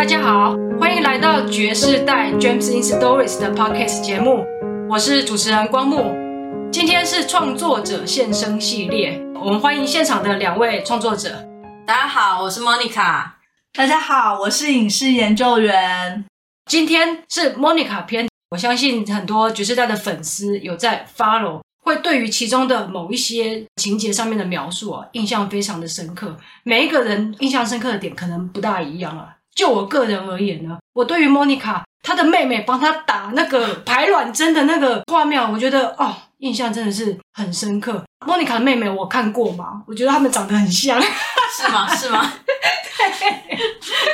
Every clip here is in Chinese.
大家好，欢迎来到爵士代 James in Stories 的 Podcast 节目，我是主持人光木。今天是创作者现身系列，我们欢迎现场的两位创作者。大家好，我是 Monica。大家好，我是影视研究员。今天是 Monica 篇，我相信很多爵士代的粉丝有在 follow。会对于其中的某一些情节上面的描述啊，印象非常的深刻。每一个人印象深刻的点可能不大一样啊。就我个人而言呢，我对于莫妮卡她的妹妹帮她打那个排卵针的那个画面，我觉得哦，印象真的是很深刻。莫妮卡的妹妹我看过嘛，我觉得她们长得很像，是吗？是吗？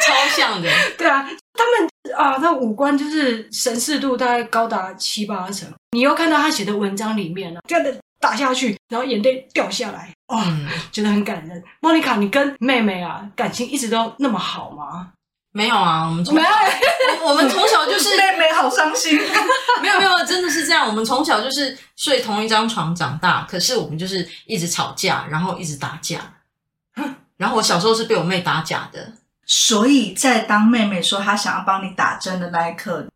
超像的。对啊，他们。啊，那五官就是神似度大概高达七八成。你又看到他写的文章里面呢，这样的打下去，然后眼泪掉下来，哇、哦，嗯、觉得很感人。莫妮卡，你跟妹妹啊感情一直都那么好吗？没有啊，我们从没有，我们从小就是 妹妹好伤心。没有没有，真的是这样。我们从小就是睡同一张床长大，可是我们就是一直吵架，然后一直打架。然后我小时候是被我妹打假的。所以在当妹妹说她想要帮你打针的那一刻，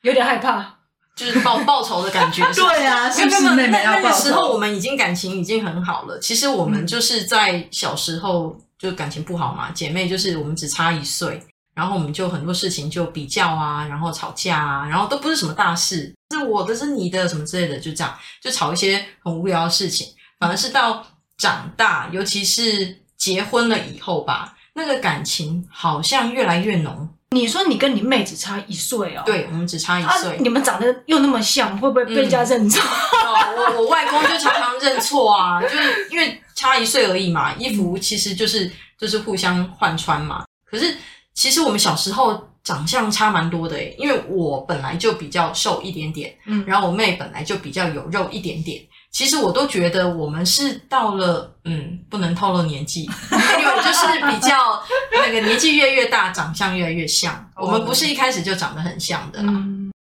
有点害怕，就是报报仇的感觉。对啊，是不是妹妹要报仇？那个时候我们已经感情已经很好了。其实我们就是在小时候就感情不好嘛，姐妹就是我们只差一岁，然后我们就很多事情就比较啊，然后吵架啊，然后都不是什么大事，是我的，是你的，什么之类的，就这样就吵一些很无聊的事情。反而是到长大，尤其是结婚了以后吧。那个感情好像越来越浓。你说你跟你妹只差一岁哦？对，我们只差一岁。啊，你们长得又那么像，会不会被人家认错？嗯哦，我我外公就常常认错啊，就是因为差一岁而已嘛。衣服其实就是就是互相换穿嘛。可是其实我们小时候长相差蛮多的诶，因为我本来就比较瘦一点点，嗯，然后我妹本来就比较有肉一点点。其实我都觉得我们是到了，嗯，不能透露年纪，因为就是比较那个年纪越越大，长相越来越像。Oh. 我们不是一开始就长得很像的啦。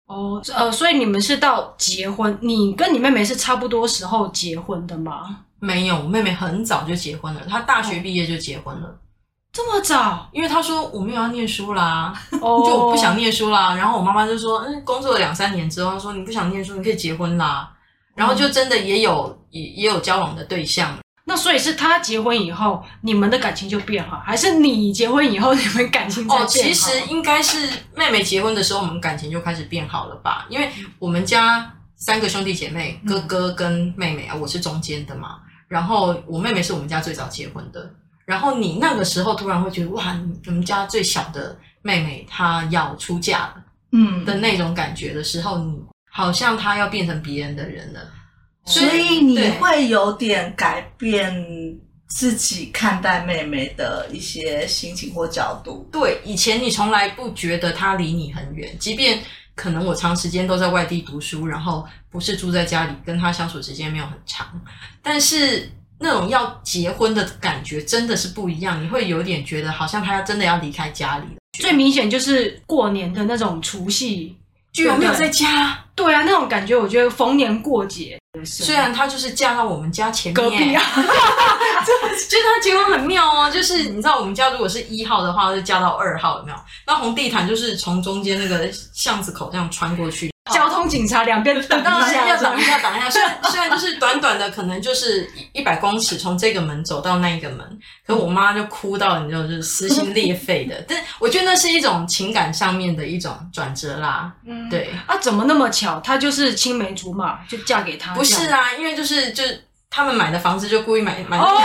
哦，呃，所以你们是到结婚，你跟你妹妹是差不多时候结婚的吗？没有，我妹妹很早就结婚了，她大学毕业就结婚了。这么早？因为他说我没有要念书啦，oh. 就我不想念书啦。然后我妈妈就说，嗯，工作了两三年之后，她说你不想念书，你可以结婚啦。然后就真的也有也也有交往的对象，那所以是他结婚以后，你们的感情就变好，还是你结婚以后你们感情才变好？哦，其实应该是妹妹结婚的时候，我们感情就开始变好了吧？因为我们家三个兄弟姐妹，哥哥跟妹妹啊，我是中间的嘛。然后我妹妹是我们家最早结婚的。然后你那个时候突然会觉得，哇，你们家最小的妹妹她要出嫁了，嗯的那种感觉的时候，你。好像她要变成别人的人了，所以你会有点改变自己看待妹妹的一些心情或角度。对，以前你从来不觉得她离你很远，即便可能我长时间都在外地读书，然后不是住在家里，跟她相处时间没有很长，但是那种要结婚的感觉真的是不一样。你会有点觉得好像她真的要离开家里了。最明显就是过年的那种除夕。居然没有在家，对啊，那种感觉，我觉得逢年过节。虽然她就是嫁到我们家前面，隔壁啊，就是她结婚很妙哦。就是你知道，我们家如果是一号的话，就嫁到二号，有没有？那红地毯就是从中间那个巷子口这样穿过去。交通警察两边等一下，要等一下，等一下。虽然虽然就是短短的，可能就是一百公尺，从这个门走到那一个门，可是我妈就哭到你知道，就是撕心裂肺的。但我觉得那是一种情感上面的一种转折啦。嗯，对。啊，怎么那么巧？她就是青梅竹马，就嫁给他？不是啊，因为就是就是他们买的房子就故意买买。哦。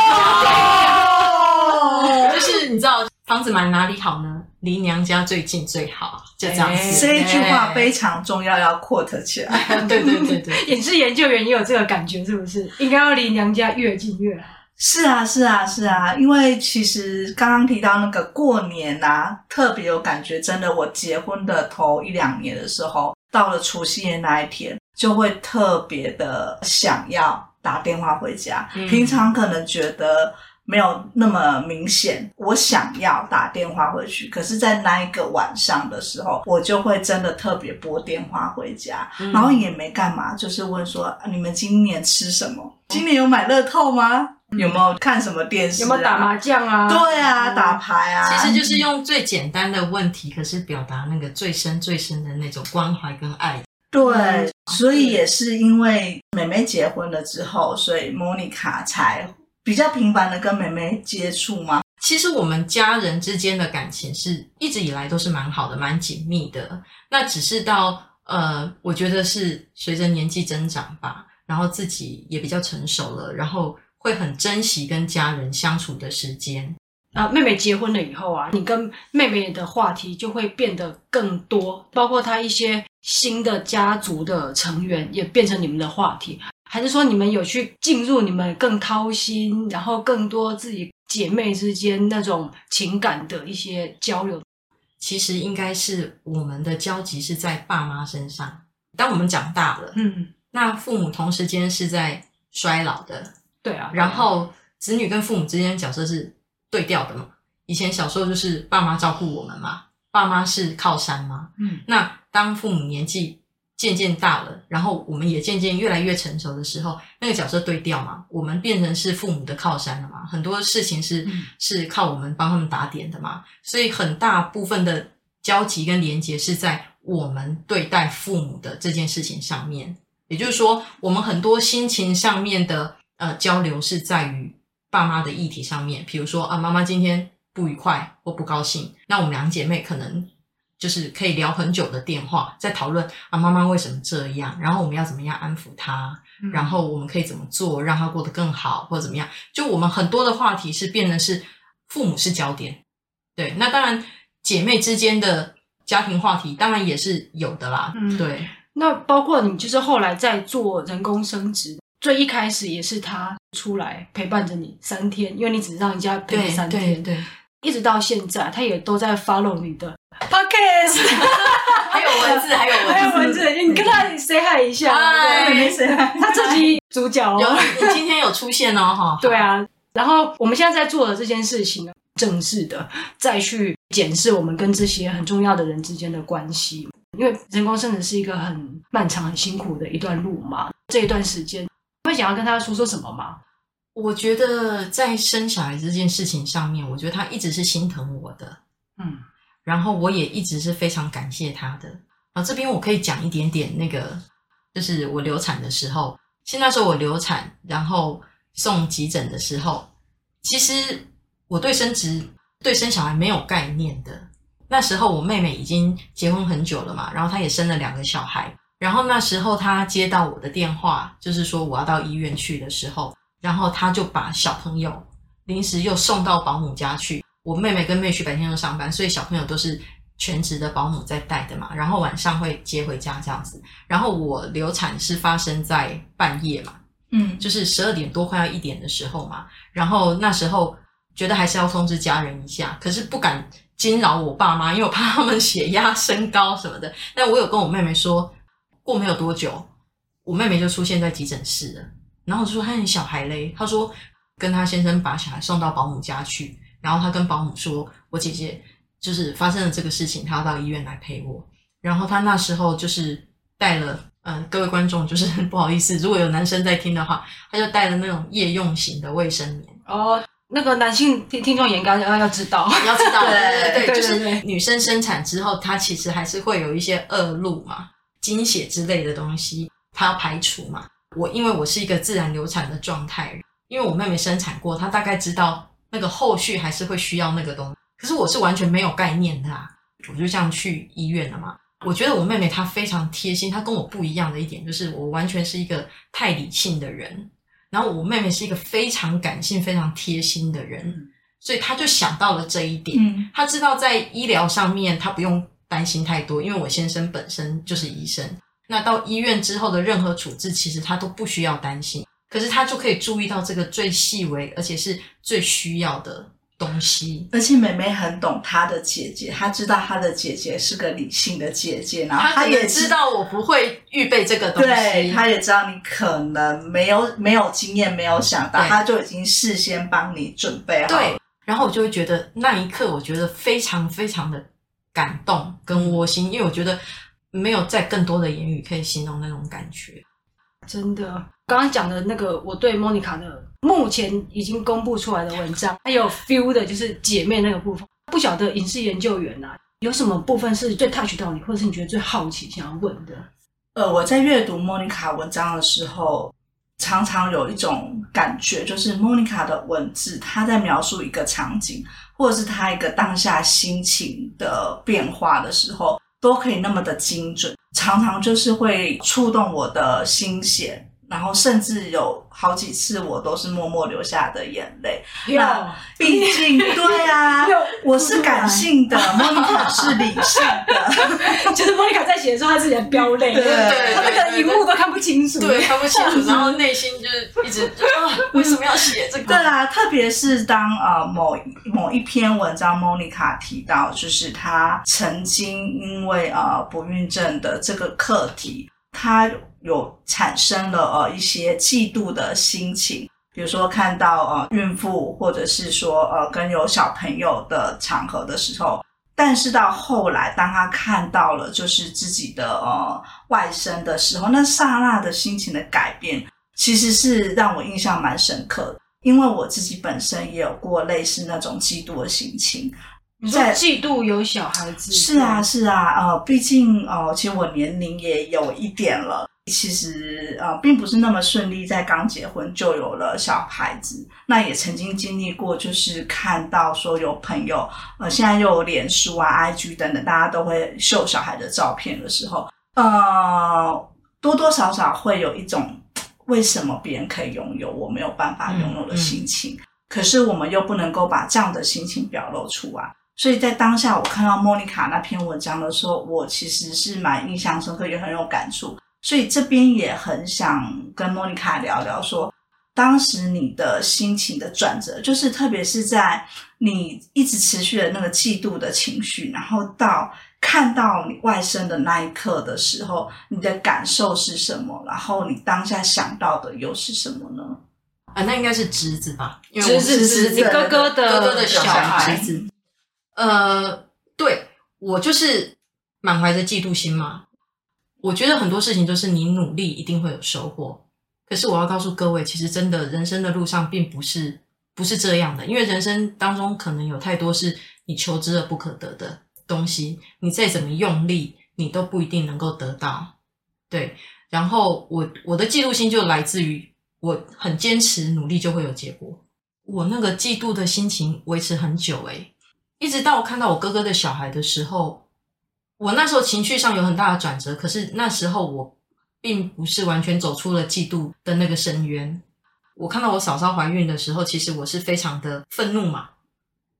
就是你知道房子买哪里好呢？离娘家最近最好，就这样子。这一句话非常重要，要 quote 起来。对对对对，也是研究员也有这个感觉，是不是？应该要离娘家越近越好。是啊，是啊，是啊，因为其实刚刚提到那个过年啊，特别有感觉。真的，我结婚的头一两年的时候，到了除夕夜那一天，就会特别的想要打电话回家。嗯、平常可能觉得。没有那么明显，我想要打电话回去，可是，在那一个晚上的时候，我就会真的特别拨电话回家，嗯、然后也没干嘛，就是问说、啊、你们今年吃什么？今年有买乐透吗？有没有看什么电视、啊？有没有打麻将啊？对啊，打牌啊。其实就是用最简单的问题，可是表达那个最深最深的那种关怀跟爱。对，嗯、所以也是因为妹妹结婚了之后，所以莫妮卡才比较频繁的跟妹妹接触吗？其实我们家人之间的感情是一直以来都是蛮好的，蛮紧密的。那只是到呃，我觉得是随着年纪增长吧，然后自己也比较成熟了，然后会很珍惜跟家人相处的时间。啊，妹妹结婚了以后啊，你跟妹妹的话题就会变得更多，包括她一些新的家族的成员也变成你们的话题。还是说你们有去进入你们更掏心，然后更多自己姐妹之间那种情感的一些交流？其实应该是我们的交集是在爸妈身上。当我们长大了，嗯，那父母同时间是在衰老的，对啊。然后子女跟父母之间的角色是对调的嘛？以前小时候就是爸妈照顾我们嘛，爸妈是靠山嘛，嗯。那当父母年纪渐渐大了，然后我们也渐渐越来越成熟的时候，那个角色对调嘛，我们变成是父母的靠山了嘛，很多事情是、嗯、是靠我们帮他们打点的嘛，所以很大部分的交集跟连接是在我们对待父母的这件事情上面，也就是说，我们很多心情上面的呃交流是在于爸妈的议题上面，比如说啊，妈妈今天不愉快或不高兴，那我们两姐妹可能。就是可以聊很久的电话，在讨论啊，妈妈为什么这样，然后我们要怎么样安抚她，嗯、然后我们可以怎么做让她过得更好，或者怎么样？就我们很多的话题是变成是父母是焦点，对。那当然，姐妹之间的家庭话题当然也是有的啦，嗯、对。那包括你，就是后来在做人工生殖，最一开始也是他出来陪伴着你三天，因为你只让人家陪你三天，对，对，一直到现在，他也都在 follow 你的。Podcast，还有文字，还有文字，还有文字，你跟他 say hi 一下，嗨，没 say hi，他自己主角哦，有，你今天有出现哦，哈，对啊，然后我们现在在做的这件事情呢，正式的再去检视我们跟这些很重要的人之间的关系，因为人工生殖是一个很漫长、很辛苦的一段路嘛，这一段时间，你会想要跟他说说什么吗？我觉得在生小孩这件事情上面，我觉得他一直是心疼我的，嗯。然后我也一直是非常感谢他的啊，这边我可以讲一点点那个，就是我流产的时候，其实那时候我流产，然后送急诊的时候，其实我对生殖、对生小孩没有概念的。那时候我妹妹已经结婚很久了嘛，然后她也生了两个小孩，然后那时候她接到我的电话，就是说我要到医院去的时候，然后她就把小朋友临时又送到保姆家去。我妹妹跟妹婿白天都上班，所以小朋友都是全职的保姆在带的嘛。然后晚上会接回家这样子。然后我流产是发生在半夜嘛，嗯，就是十二点多快要一点的时候嘛。然后那时候觉得还是要通知家人一下，可是不敢惊扰我爸妈，因为我怕他们血压升高什么的。但我有跟我妹妹说，过没有多久，我妹妹就出现在急诊室了。然后我就说：“她你小孩嘞？”她说：“跟她先生把小孩送到保姆家去。”然后他跟保姆说：“我姐姐就是发生了这个事情，她要到医院来陪我。”然后他那时候就是带了，嗯、呃，各位观众就是 不好意思，如果有男生在听的话，他就带了那种夜用型的卫生棉。哦，那个男性听听众也应该要要知道，要知道，对对对，对，就是女生生产之后，她其实还是会有一些恶露嘛、经血之类的东西，她要排除嘛。我因为我是一个自然流产的状态，因为我妹妹生产过，她大概知道。那个后续还是会需要那个东西，可是我是完全没有概念的啊，我就这样去医院了嘛。我觉得我妹妹她非常贴心，她跟我不一样的一点就是我完全是一个太理性的人，然后我妹妹是一个非常感性、非常贴心的人，所以她就想到了这一点。她知道在医疗上面她不用担心太多，因为我先生本身就是医生，那到医院之后的任何处置其实她都不需要担心。可是他就可以注意到这个最细微，而且是最需要的东西。而且妹妹很懂她的姐姐，她知道她的姐姐是个理性的姐姐，然后她也知道我不会预备这个东西。对，她也知道你可能没有没有经验，没有想到，她就已经事先帮你准备好。对，然后我就会觉得那一刻，我觉得非常非常的感动跟窝心，因为我觉得没有再更多的言语可以形容那种感觉。真的，刚刚讲的那个，我对莫妮卡的目前已经公布出来的文章，还有 feel 的就是姐妹那个部分。不晓得影视研究员啊，有什么部分是最 touch 到你，或者是你觉得最好奇想要问的？呃，我在阅读莫妮卡文章的时候，常常有一种感觉，就是莫妮卡的文字，她在描述一个场景，或者是她一个当下心情的变化的时候，都可以那么的精准，常常就是会触动我的心弦。然后甚至有好几次，我都是默默流下的眼泪。那毕竟，对啊，我是感性的，莫妮卡是理性的。就是莫妮卡在写的时候，她自己在飙泪，对对对，她那个荧幕都看不清楚，对，看不清楚，然后内心就是一直啊，为什么要写这个？对啊，特别是当呃某某一篇文章，莫妮卡提到，就是她曾经因为呃不孕症的这个课题，她。有产生了呃一些嫉妒的心情，比如说看到呃孕妇，或者是说呃跟有小朋友的场合的时候，但是到后来，当他看到了就是自己的呃外甥的时候，那刹那的心情的改变，其实是让我印象蛮深刻的，因为我自己本身也有过类似那种嫉妒的心情。你在嫉妒有小孩子？是啊，是啊，呃，毕竟呃，其实我年龄也有一点了。其实呃，并不是那么顺利，在刚结婚就有了小孩子。那也曾经经历过，就是看到说有朋友，呃，现在又有脸书啊、IG 等等，大家都会秀小孩的照片的时候，呃，多多少少会有一种为什么别人可以拥有，我没有办法拥有的心情。嗯嗯。可是我们又不能够把这样的心情表露出来。所以在当下，我看到莫妮卡那篇文章的时候，我其实是蛮印象深刻，也很有感触。所以这边也很想跟莫妮卡聊聊说，说当时你的心情的转折，就是特别是在你一直持续的那个嫉妒的情绪，然后到看到你外甥的那一刻的时候，你的感受是什么？然后你当下想到的又是什么呢？啊，那应该是侄子吧？因为我是侄子，你哥哥的哥哥的小孩子。呃，对，我就是满怀着嫉妒心嘛。我觉得很多事情都是你努力一定会有收获，可是我要告诉各位，其实真的人生的路上并不是不是这样的，因为人生当中可能有太多是你求之而不可得的东西，你再怎么用力，你都不一定能够得到。对，然后我我的嫉妒心就来自于我很坚持努力就会有结果，我那个嫉妒的心情维持很久，诶，一直到我看到我哥哥的小孩的时候。我那时候情绪上有很大的转折，可是那时候我并不是完全走出了嫉妒的那个深渊。我看到我嫂嫂怀孕的时候，其实我是非常的愤怒嘛，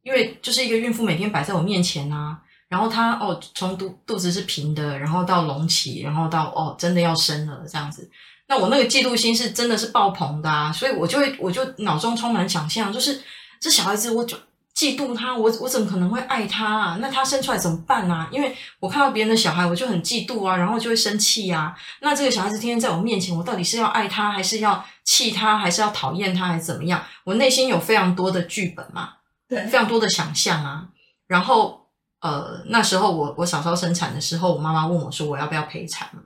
因为就是一个孕妇每天摆在我面前啊，然后她哦从肚肚子是平的，然后到隆起，然后到哦真的要生了这样子，那我那个嫉妒心是真的是爆棚的啊，所以我就会我就脑中充满想象，就是这小孩子我就。嫉妒他，我我怎么可能会爱他啊？那他生出来怎么办啊？因为我看到别人的小孩，我就很嫉妒啊，然后就会生气啊。那这个小孩子天天在我面前，我到底是要爱他，还是要气他，还是要讨厌他，还是怎么样？我内心有非常多的剧本嘛，对，非常多的想象啊。然后呃，那时候我我嫂嫂生产的时候，我妈妈问我说我要不要陪产嘛？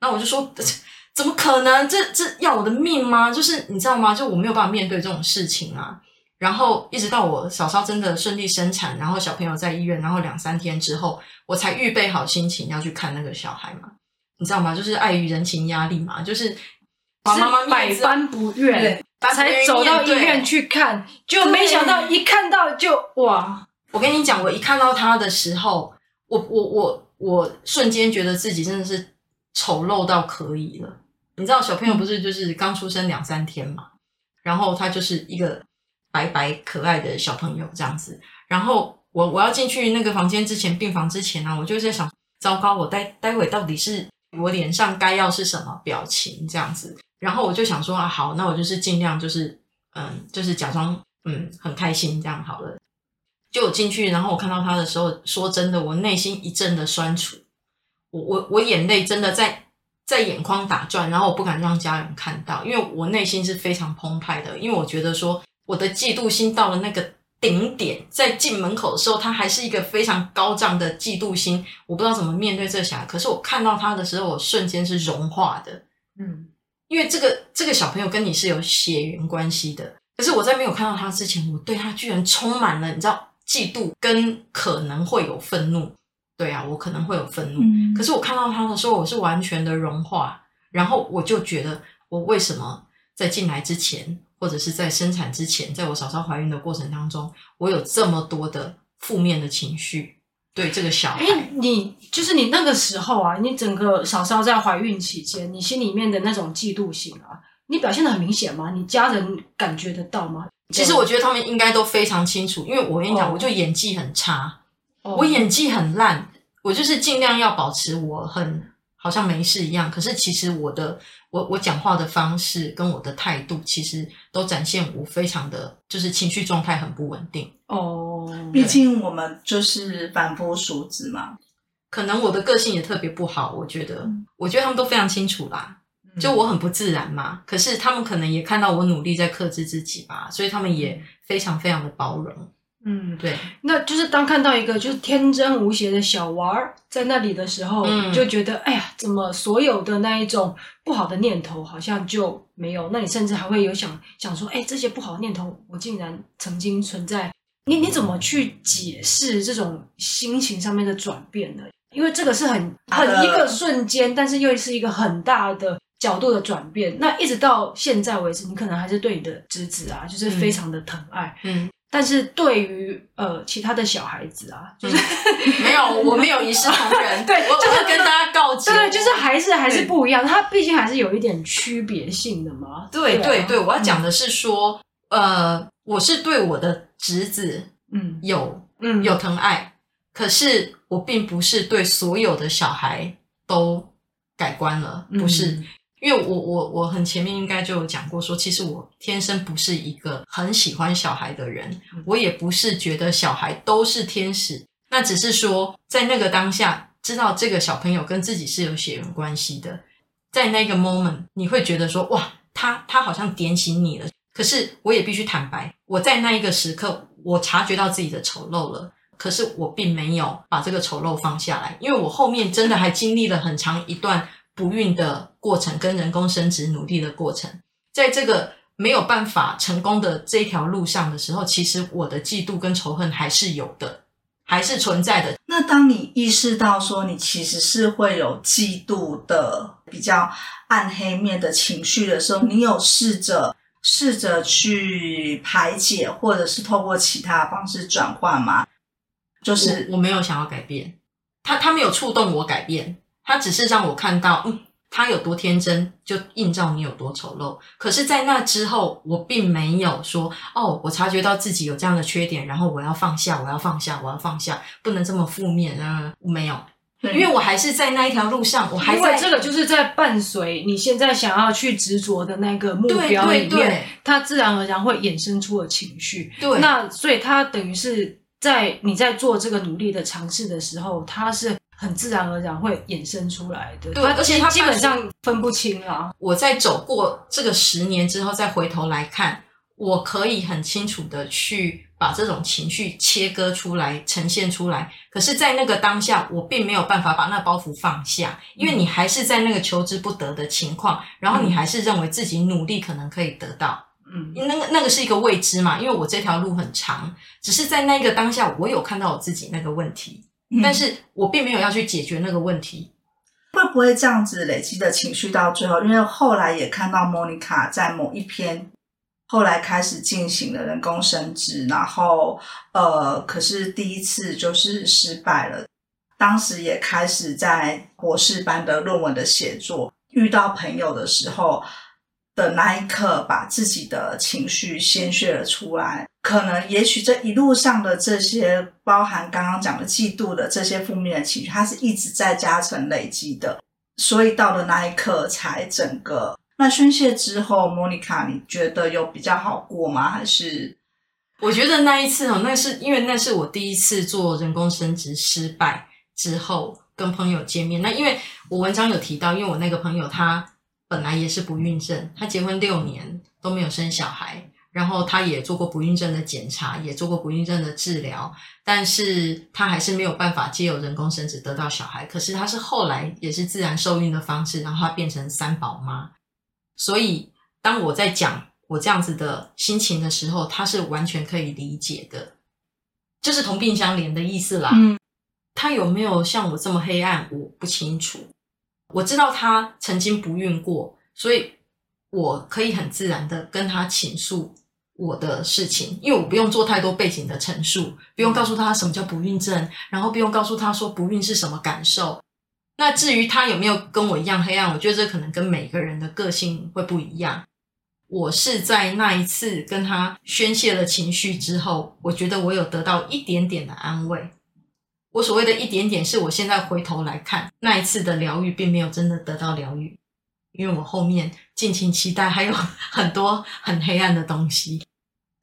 那我就说 怎么可能？这这要我的命吗？就是你知道吗？就我没有办法面对这种事情啊。然后一直到我嫂嫂真的顺利生产，然后小朋友在医院，然后两三天之后，我才预备好心情要去看那个小孩嘛，你知道吗？就是碍于人情压力嘛，就是妈妈百般不愿，才走到医院去看，就没想到一看到就哇！我跟你讲，我一看到他的时候，我我我我瞬间觉得自己真的是丑陋到可以了。你知道小朋友不是就是刚出生两三天嘛，然后他就是一个。白白可爱的小朋友这样子，然后我我要进去那个房间之前，病房之前呢、我就在想，糟糕，我待待会到底是我脸上该要是什么表情这样子，然后我就想说啊，好，那我就是尽量就是嗯，就是假装嗯很开心这样好了。就我进去，然后我看到他的时候，说真的，我内心一阵的酸楚，我我我眼泪真的在在眼眶打转，然后我不敢让家人看到，因为我内心是非常澎湃的，因为我觉得说。我的嫉妒心到了那个顶点，在进门口的时候，他还是一个非常高涨的嫉妒心。我不知道怎么面对这小孩，可是我看到他的时候，我瞬间是融化的。嗯，因为这个这个小朋友跟你是有血缘关系的。可是我在没有看到他之前，我对他居然充满了你知道嫉妒跟可能会有愤怒。对啊，我可能会有愤怒。嗯。可是我看到他的时候，我是完全的融化，然后我就觉得我为什么在进来之前，或者是在生产之前，在我嫂嫂怀孕的过程当中，我有这么多的负面的情绪。对这个小孩，哎，你就是你那个时候啊，你整个嫂嫂在怀孕期间，你心里面的那种嫉妒心啊，你表现得很明显吗？你家人感觉得到吗？其实我觉得他们应该都非常清楚，因为我跟你讲，哦、我就演技很差，哦、我演技很烂，我就是尽量要保持我很好像没事一样，可是其实我的我我讲话的方式跟我的态度，其实都展现我非常的就是情绪状态很不稳定。哦。毕竟我们就是凡夫俗子嘛，可能我的个性也特别不好，我觉得，嗯、我觉得他们都非常清楚啦，就我很不自然嘛，可是他们可能也看到我努力在克制自己吧，所以他们也非常非常的包容，嗯，对，那就是当看到一个就是天真无邪的小娃儿在那里的时候，嗯、就觉得哎呀，怎么所有的那一种不好的念头好像就没有？那你甚至还会有想想说，哎，这些不好的念头我竟然曾经存在。你你怎么去解释这种心情上面的转变呢？因为这个是很很一个瞬间，但是又是一个很大的角度的转变。那一直到现在为止，你可能还是对你的侄子啊，就是非常的疼爱。嗯，但是对于呃其他的小孩子啊，就是、嗯、没有，我没有一视同仁。对，我就是跟大家告诫，对，就是还是还是不一样。它毕竟还是有一点区别性的嘛。对对对，我要讲的是说，嗯、呃，我是对我的。侄子，嗯，有，嗯，有疼爱，可是我并不是对所有的小孩都改观了，不是，嗯、因为我我我很前面应该就有讲过说，说其实我天生不是一个很喜欢小孩的人，我也不是觉得小孩都是天使，那只是说在那个当下知道这个小朋友跟自己是有血缘关系的，在那个 moment 你会觉得说哇，他他好像点醒你了。可是我也必须坦白，我在那一个时刻，我察觉到自己的丑陋了。可是我并没有把这个丑陋放下来，因为我后面真的还经历了很长一段不孕的过程，跟人工生殖努力的过程。在这个没有办法成功的这条路上的时候，其实我的嫉妒跟仇恨还是有的，还是存在的。那当你意识到说你其实是会有嫉妒的比较暗黑面的情绪的时候，你有试着？试着去排解，或者是透过其他方式转换吗？就是我，我没有想要改变，他他没有触动我改变，他只是让我看到，嗯，他有多天真，就映照你有多丑陋。可是，在那之后，我并没有说，哦，我察觉到自己有这样的缺点，然后我要放下，我要放下，我要放下，不能这么负面啊，没有。因为我还是在那一条路上，我还在这个就是在伴随你现在想要去执着的那个目标里面，对对对，它自然而然会衍生出了情绪。对，那所以它等于是在你在做这个努力的尝试的时候，它是很自然而然会衍生出来的。对，而且它基本上分不清啊。我在走过这个十年之后，再回头来看，我可以很清楚的去。把这种情绪切割出来，呈现出来。可是，在那个当下，我并没有办法把那包袱放下，因为你还是在那个求之不得的情况，然后你还是认为自己努力可能可以得到。嗯，那个那个是一个未知嘛，因为我这条路很长，只是在那个当下，我有看到我自己那个问题，但是我并没有要去解决那个问题。会不会这样子累积的情绪到最后？因为后来也看到莫妮卡在某一篇。后来开始进行了人工生殖，然后呃，可是第一次就是失败了。当时也开始在博士班的论文的写作，遇到朋友的时候的那一刻，把自己的情绪宣泄了出来。可能也许这一路上的这些，包含刚刚讲的嫉妒的这些负面的情绪，它是一直在加成累积的，所以到了那一刻才整个。那宣泄之后，莫妮卡，你觉得有比较好过吗？还是？我觉得那一次哦，那是因为那是我第一次做人工生殖失败之后跟朋友见面。那因为我文章有提到，因为我那个朋友他本来也是不孕症，他结婚六年都没有生小孩，然后他也做过不孕症的检查，也做过不孕症的治疗，但是他还是没有办法借由人工生殖得到小孩。可是他是后来也是自然受孕的方式，然后他变成三宝妈。所以当我在讲我这样子的心情的时候，他是完全可以理解的，就是同病相怜的意思啦。嗯，他有没有像我这么黑暗，我不清楚。我知道他曾经不孕过，所以我可以很自然的跟他倾诉我的事情，因为我不用做太多背景的陈述，不用告诉他什么叫不孕症，然后不用告诉他说不孕是什么感受。那至于他有没有跟我一样黑暗，我觉得这可能跟每个人的个性会不一样。我是在那一次跟他宣泄了情绪之后，我觉得我有得到一点点的安慰。我所谓的一点点，是我现在回头来看，那一次的疗愈并没有真的得到疗愈，因为我后面尽情期待还有 很多很黑暗的东西。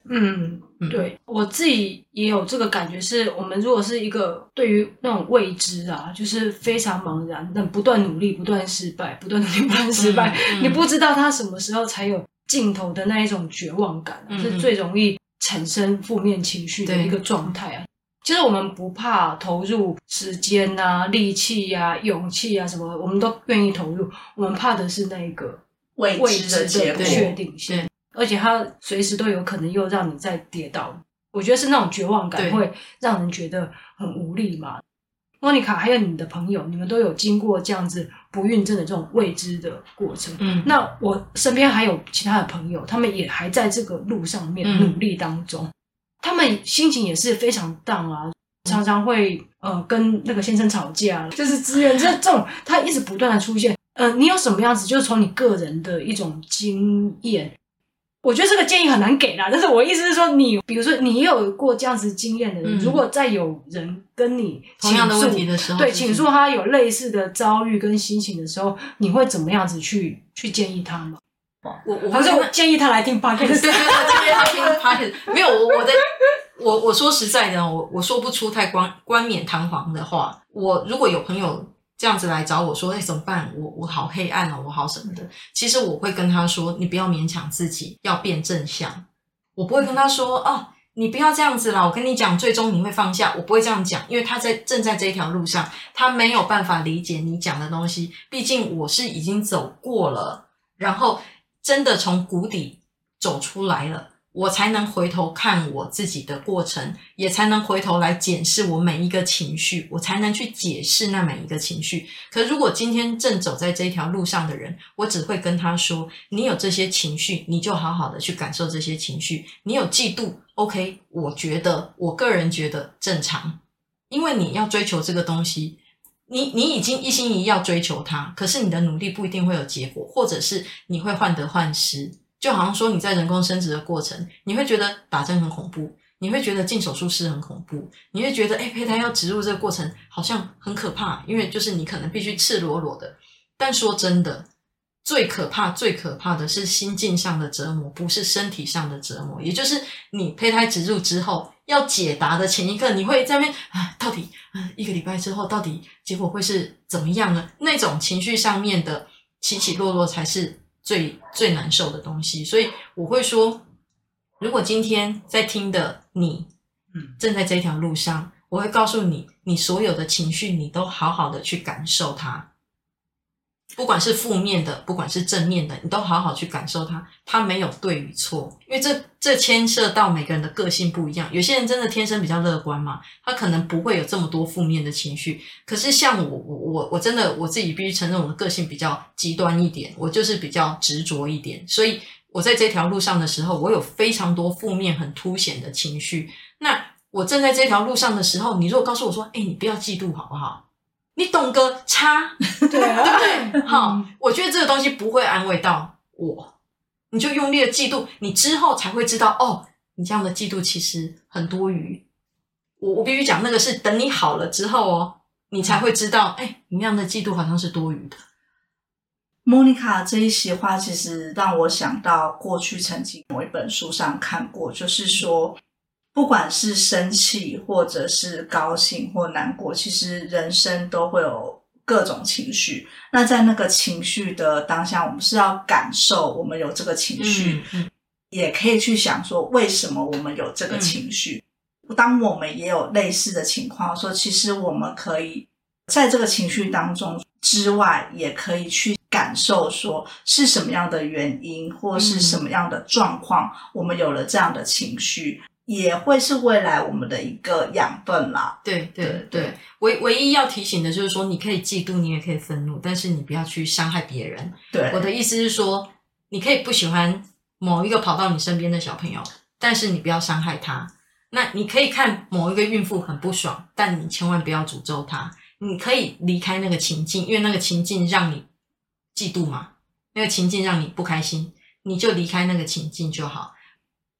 嗯，嗯对，我自己也有这个感觉，是我们如果是一个对于那种未知啊，就是非常茫然，但不断努力，不断失败，不断努力，不断失败，嗯嗯你不知道他什么时候才有尽头的那一种绝望感，啊，嗯是最容易产生负面情绪的一个状态啊。其实我们不怕投入时间啊、力气啊、勇气啊什么，我们都愿意投入。我们怕的是那个未未知的不。确定性，而且它随时都有可能又让你再跌倒。我觉得是那种绝望感对会让人觉得很无力嘛。莫妮卡还有你的朋友，你们都有经过这样子不孕症的这种未知的过程。嗯，那我身边还有其他的朋友，他们也还在这个路上面嗯努力当中。他们心情也是非常 down 啊，常常会呃跟那个先生吵架，就是资源这这种，他一直不断的出现。呃，你有什么样子？就是从你个人的一种经验，我觉得这个建议很难给啦。但是我意思是说你，你比如说你有过这样子经验的人，嗯如果再有人跟你同样的问题的时候，对，就是倾诉他有类似的遭遇跟心情的时候，你会怎么样子去去建议他吗？我我还是我建议他来听 podcast？对对对，他听 podcast 没有我我的我我说实在的，我我说不出太冠冠冕堂皇的话。我如果有朋友这样子来找我说，哎，怎么办？我我好黑暗哦，我好什么的。其实我会跟他说，你不要勉强自己，要变正向。我不会跟他说，哦，你不要这样子啦。我跟你讲，最终你会放下。我不会这样讲，因为他在正在这一条路上，他没有办法理解你讲的东西。毕竟我是已经走过了，然后。真的从谷底走出来了，我才能回头看我自己的过程，也才能回头来检视我每一个情绪，我才能去解释那每一个情绪。可如果今天正走在这条路上的人，我只会跟他说：你有这些情绪，你就好好的去感受这些情绪。你有嫉妒，OK，我觉得，我个人觉得正常，因为你要追求这个东西。你你已经一心一意要追求它，可是你的努力不一定会有结果，或者是你会患得患失。就好像说你在人工生殖的过程，你会觉得打针很恐怖，你会觉得进手术室很恐怖，你会觉得诶胚胎要植入这个过程好像很可怕，因为就是你可能必须赤裸裸的。但说真的，最可怕、最可怕的是心境上的折磨，不是身体上的折磨。也就是你胚胎植入之后。要解答的前一刻，你会在那边啊，到底啊，一个礼拜之后，到底结果会是怎么样呢？那种情绪上面的起起落落，才是最最难受的东西。所以我会说，如果今天在听的你，嗯，正在这条路上，我会告诉你，你所有的情绪，你都好好的去感受它。不管是负面的，不管是正面的，你都好好去感受它。它没有对与错，因为这这牵涉到每个人的个性不一样。有些人真的天生比较乐观嘛，他可能不会有这么多负面的情绪。可是像我，我我我真的我自己必须承认，我的个性比较极端一点，我就是比较执着一点。所以我在这条路上的时候，我有非常多负面很凸显的情绪。那我正在这条路上的时候，你如果告诉我说：“哎，你不要嫉妒，好不好？”你懂个叉，对啊，对不对？好，我觉得这个东西不会安慰到我，你就用力的嫉妒，你之后才会知道哦，你这样的嫉妒其实很多余。我我必须讲，那个是等你好了之后哦，你才会知道，哎，你那样的嫉妒好像是多余的。莫妮卡这一席话，其实让我想到过去曾经某一本书上看过，就是说。不管是生气，或者是高兴或难过，其实人生都会有各种情绪。那在那个情绪的当下，我们是要感受我们有这个情绪，嗯嗯、也可以去想说为什么我们有这个情绪。嗯、当我们也有类似的情况，说其实我们可以在这个情绪当中之外，也可以去感受，说是什么样的原因或是什么样的状况，嗯、我们有了这样的情绪，也会是未来我们的一个养分啦。对对对，唯唯一要提醒的就是说，你可以嫉妒，你也可以愤怒，但是你不要去伤害别人。对，我的意思是说，你可以不喜欢某一个跑到你身边的小朋友，但是你不要伤害他。那你可以看某一个孕妇很不爽，但你千万不要诅咒她。你可以离开那个情境，因为那个情境让你嫉妒嘛，那个情境让你不开心，你就离开那个情境就好。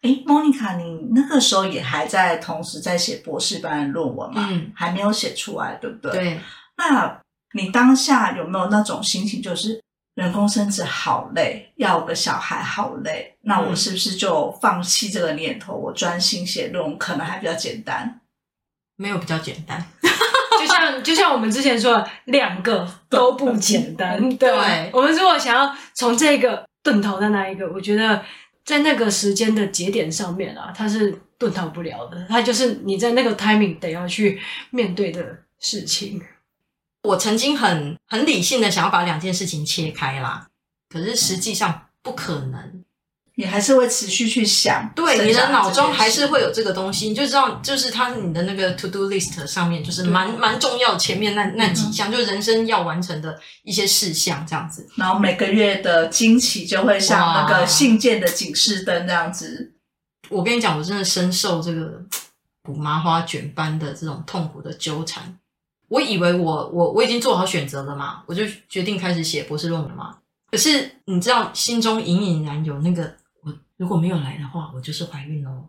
诶，莫妮卡，你那个时候也还在同时在写博士班的论文嘛？嗯，还没有写出来，对不对？对。那你当下有没有那种心情，就是？人工生殖好累，要个小孩好累，那我是不是就放弃这个念头？嗯、我专心写论文可能还比较简单。没有比较简单，就像就像我们之前说的，两个都不简单。对，对我们如果想要从这个钝头的那一个，我觉得在那个时间的节点上面啊，它是遁逃不了的，它就是你在那个 timing 得要去面对的事情。我曾经很很理性的想要把两件事情切开啦，可是实际上不可能，你还是会持续去想，对，你的脑中还是会有这个东西，你就知道，就是它是你的那个 to do list 上面，就是蛮蛮重要，前面那那几项，就是人生要完成的一些事项这样子。然后每个月的惊喜就会像那个信件的警示灯这样子。我跟你讲，我真的深受这个补麻花卷般的这种痛苦的纠缠。我以为我我我已经做好选择了嘛，我就决定开始写博士论文嘛。可是你知道，心中隐隐然有那个，我如果没有来的话，我就是怀孕哦。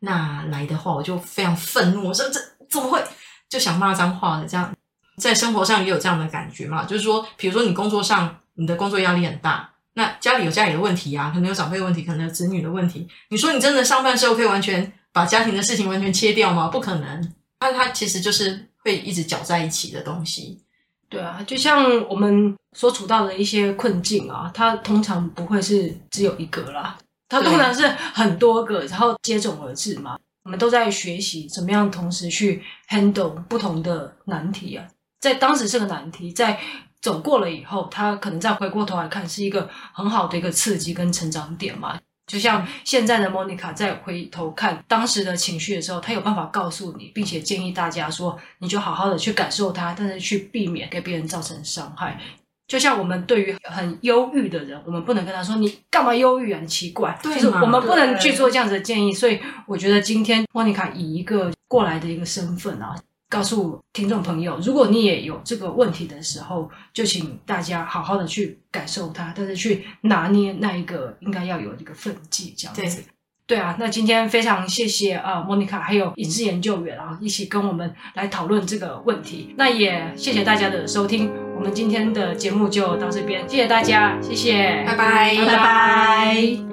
那来的话，我就非常愤怒，我说这怎么会？就想骂脏话的这样。在生活上也有这样的感觉嘛，就是说，比如说你工作上，你的工作压力很大，那家里有家里的问题啊，可能有长辈问题，可能有子女的问题。你说你真的上班时候可以完全把家庭的事情完全切掉吗？不可能。那它其实就是。会一直搅在一起的东西，对啊，就像我们所处到的一些困境啊，它通常不会是只有一个啦，它通常是很多个，然后接踵而至嘛。我们都在学习怎么样同时去 handle 不同的难题啊，在当时是个难题，在走过了以后，它可能再回过头来看是一个很好的一个刺激跟成长点嘛。就像现在的 Monica 在回头看当时的情绪的时候，她有办法告诉你，并且建议大家说，你就好好的去感受它，但是去避免给别人造成伤害。就像我们对于很忧郁的人，我们不能跟他说你干嘛忧郁啊，很奇怪，对就是我们不能去做这样子的建议。所以我觉得今天 Monica 以一个过来的一个身份啊。告诉听众朋友，如果你也有这个问题的时候，就请大家好好的去感受它，但是去拿捏那一个应该要有一个分际，这样子。对，啊，那今天非常谢谢啊，莫妮卡还有影视研究员啊，一起跟我们来讨论这个问题。那也谢谢大家的收听，我们今天的节目就到这边，谢谢大家，谢谢，拜拜，拜拜。